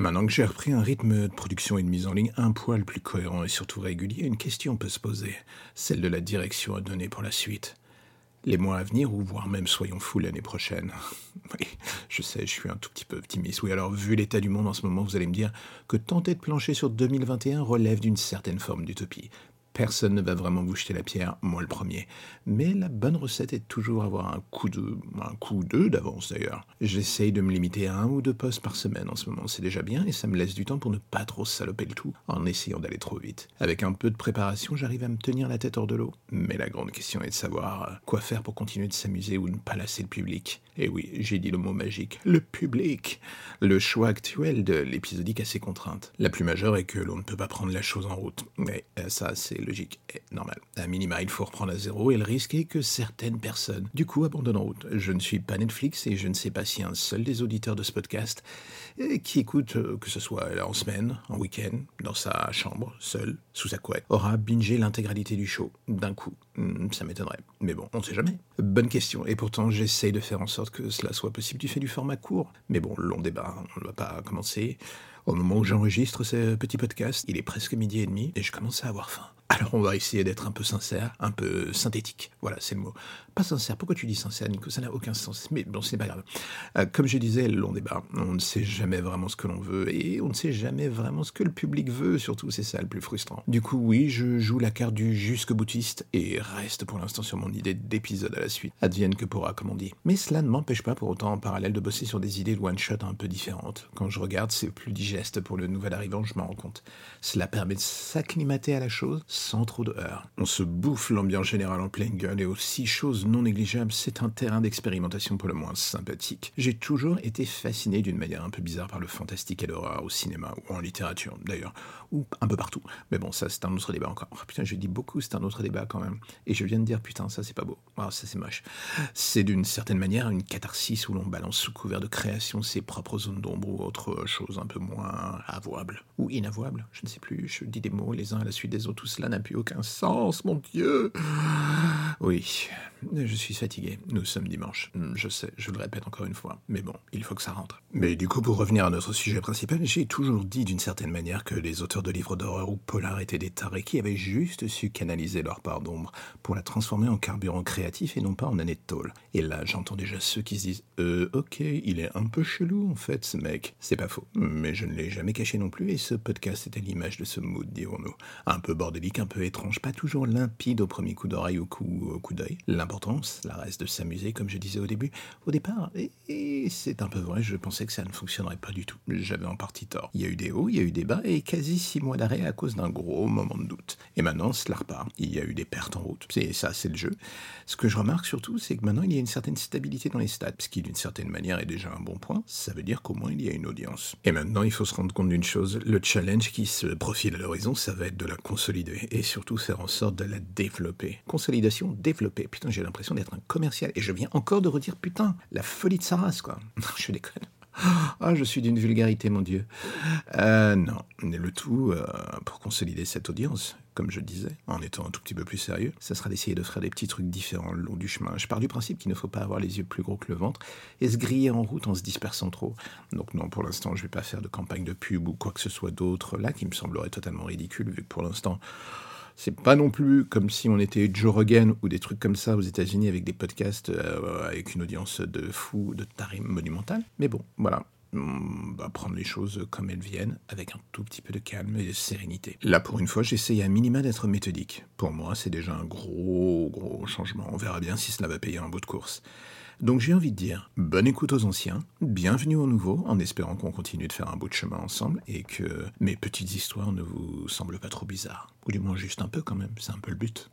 Maintenant que j'ai repris un rythme de production et de mise en ligne un poil plus cohérent et surtout régulier, une question peut se poser, celle de la direction à donner pour la suite. Les mois à venir, ou voire même soyons fous l'année prochaine. Oui, je sais, je suis un tout petit peu optimiste. Oui, alors vu l'état du monde en ce moment, vous allez me dire que tenter de plancher sur 2021 relève d'une certaine forme d'utopie. Personne ne va vraiment vous jeter la pierre, moi le premier. Mais la bonne recette est toujours avoir un coup de, un coup deux d'avance d'ailleurs. J'essaye de me limiter à un ou deux postes par semaine en ce moment, c'est déjà bien et ça me laisse du temps pour ne pas trop saloper le tout en essayant d'aller trop vite. Avec un peu de préparation, j'arrive à me tenir la tête hors de l'eau. Mais la grande question est de savoir euh, quoi faire pour continuer de s'amuser ou ne pas lasser le public. Et oui, j'ai dit le mot magique, le public. Le choix actuel de l'épisodique a ses contraintes. La plus majeure est que l'on ne peut pas prendre la chose en route. Mais euh, ça, c'est logique et normal. À minima, il faut reprendre à zéro et le risque est que certaines personnes, du coup, abandonnent en route. Je ne suis pas Netflix et je ne sais pas si un seul des auditeurs de ce podcast euh, qui écoute, euh, que ce soit en semaine, en week-end, dans sa chambre, seul, sous sa couette, aura bingé l'intégralité du show d'un coup. Hmm, ça m'étonnerait. Mais bon, on ne sait jamais. Bonne question. Et pourtant, j'essaye de faire en sorte que cela soit possible du fait du format court. Mais bon, long débat, on ne va pas commencer. Au moment où j'enregistre ce petit podcast, il est presque midi et demi et je commence à avoir faim. Alors on va essayer d'être un peu sincère, un peu synthétique. Voilà, c'est le mot. Pas sincère. Pourquoi tu dis sincère, Nico? Ça n'a aucun sens. Mais bon, ce n'est pas grave. Euh, comme je disais, long débat, on ne sait jamais vraiment ce que l'on veut et on ne sait jamais vraiment ce que le public veut. Surtout, c'est ça le plus frustrant. Du coup, oui, je joue la carte du jusque boutiste et reste pour l'instant sur mon idée d'épisode à la suite. Advienne que pourra, comme on dit. Mais cela ne m'empêche pas pour autant en parallèle de bosser sur des idées de one-shot un peu différentes. Quand je regarde, c'est plus digeste pour le nouvel arrivant, je m'en rends compte. Cela permet de s'acclimater à la chose sans trop de heurts. On se bouffe l'ambiance générale en pleine gueule et aussi, chose non négligeable, c'est un terrain d'expérimentation pour le moins sympathique. J'ai toujours été fasciné d'une manière un peu bizarre par le fantastique et l'horreur au cinéma ou en littérature d'ailleurs, ou un peu partout. Mais bon, ça c'est un autre débat encore. Oh, putain, je dis beaucoup, c'est un autre débat quand même. Et je viens de dire, putain, ça c'est pas beau. Ah, ça c'est moche. C'est d'une certaine manière une catharsis où l'on balance sous couvert de création ses propres zones d'ombre ou autre chose un peu moins avouable. Ou inavouable, je ne sais plus. Je dis des mots les uns à la suite des autres. Tout cela n'a plus aucun sens, mon Dieu. Oui, je suis fatigué. Nous sommes dimanche. Je sais, je le répète encore une fois. Mais bon, il faut que ça rentre. Mais du coup, pour revenir à notre sujet principal, j'ai toujours dit d'une certaine manière que les auteurs de livres d'horreur ou polar étaient des tarés qui avaient juste su canaliser leur part d'ombre pour la transformer en carburant créatif et non pas en année de tôle. Et là, j'entends déjà ceux qui se disent Euh, ok, il est un peu chelou en fait, ce mec. C'est pas faux. Mais je ne l'ai jamais caché non plus et ce podcast était l'image de ce mood, dirons-nous. Un peu bordélique, un peu étrange, pas toujours limpide au premier coup d'oreille ou coup, au coup d'œil. L'important, cela reste de s'amuser, comme je disais au début, au départ. Et, et c'est un peu vrai, je pensais que ça ne fonctionnerait pas du tout. J'avais en partie tort. Il y a eu des hauts, il y a eu des bas et quasi six mois d'arrêt à cause d'un gros moment de doute. Et maintenant, cela repart. Il y a eu des pertes en route. C'est ça, c'est le jeu. Ce que je remarque surtout, c'est que maintenant, il y a une certaine stabilité dans les stats, ce qui d'une certaine manière est déjà un bon point. Ça veut dire qu'au moins, il y a une audience. Et maintenant, il faut se rendre compte d'une chose. Le challenge qui se profile à l'horizon, ça va être de la consolider et surtout faire en sorte de la développer. Consolidation, développer. Putain, j'ai l'impression d'être un commercial et je viens encore de redire putain, la folie de sa race, quoi. je déconne. Ah, je suis d'une vulgarité, mon Dieu. Euh, non, le tout, euh, pour consolider cette audience, comme je disais, en étant un tout petit peu plus sérieux, ça sera d'essayer de faire des petits trucs différents le long du chemin. Je pars du principe qu'il ne faut pas avoir les yeux plus gros que le ventre et se griller en route en se dispersant trop. Donc non, pour l'instant, je vais pas faire de campagne de pub ou quoi que ce soit d'autre là qui me semblerait totalement ridicule, vu que pour l'instant, c'est pas non plus comme si on était Joe Rogan ou des trucs comme ça aux États-Unis avec des podcasts euh, avec une audience de fous, de tarés monumentales. Mais bon, voilà. On va prendre les choses comme elles viennent, avec un tout petit peu de calme et de sérénité. Là, pour une fois, j'essaye à minima d'être méthodique. Pour moi, c'est déjà un gros, gros changement. On verra bien si cela va payer un bout de course. Donc j'ai envie de dire, bonne écoute aux anciens, bienvenue aux nouveaux, en espérant qu'on continue de faire un bout de chemin ensemble et que mes petites histoires ne vous semblent pas trop bizarres. Ou du moins juste un peu quand même, c'est un peu le but.